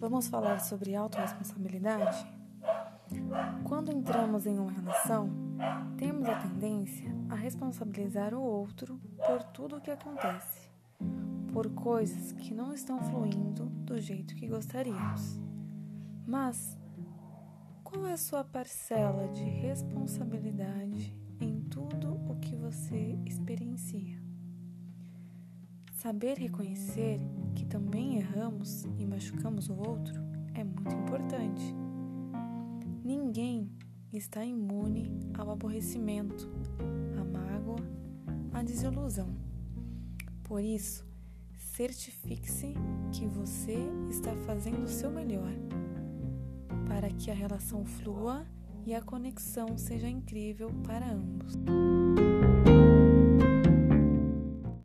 Vamos falar sobre autorresponsabilidade? Quando entramos em uma relação, temos a tendência a responsabilizar o outro por tudo o que acontece, por coisas que não estão fluindo do jeito que gostaríamos. Mas qual é a sua parcela de responsabilidade em Saber reconhecer que também erramos e machucamos o outro é muito importante. Ninguém está imune ao aborrecimento, à mágoa, à desilusão. Por isso, certifique-se que você está fazendo o seu melhor para que a relação flua e a conexão seja incrível para ambos.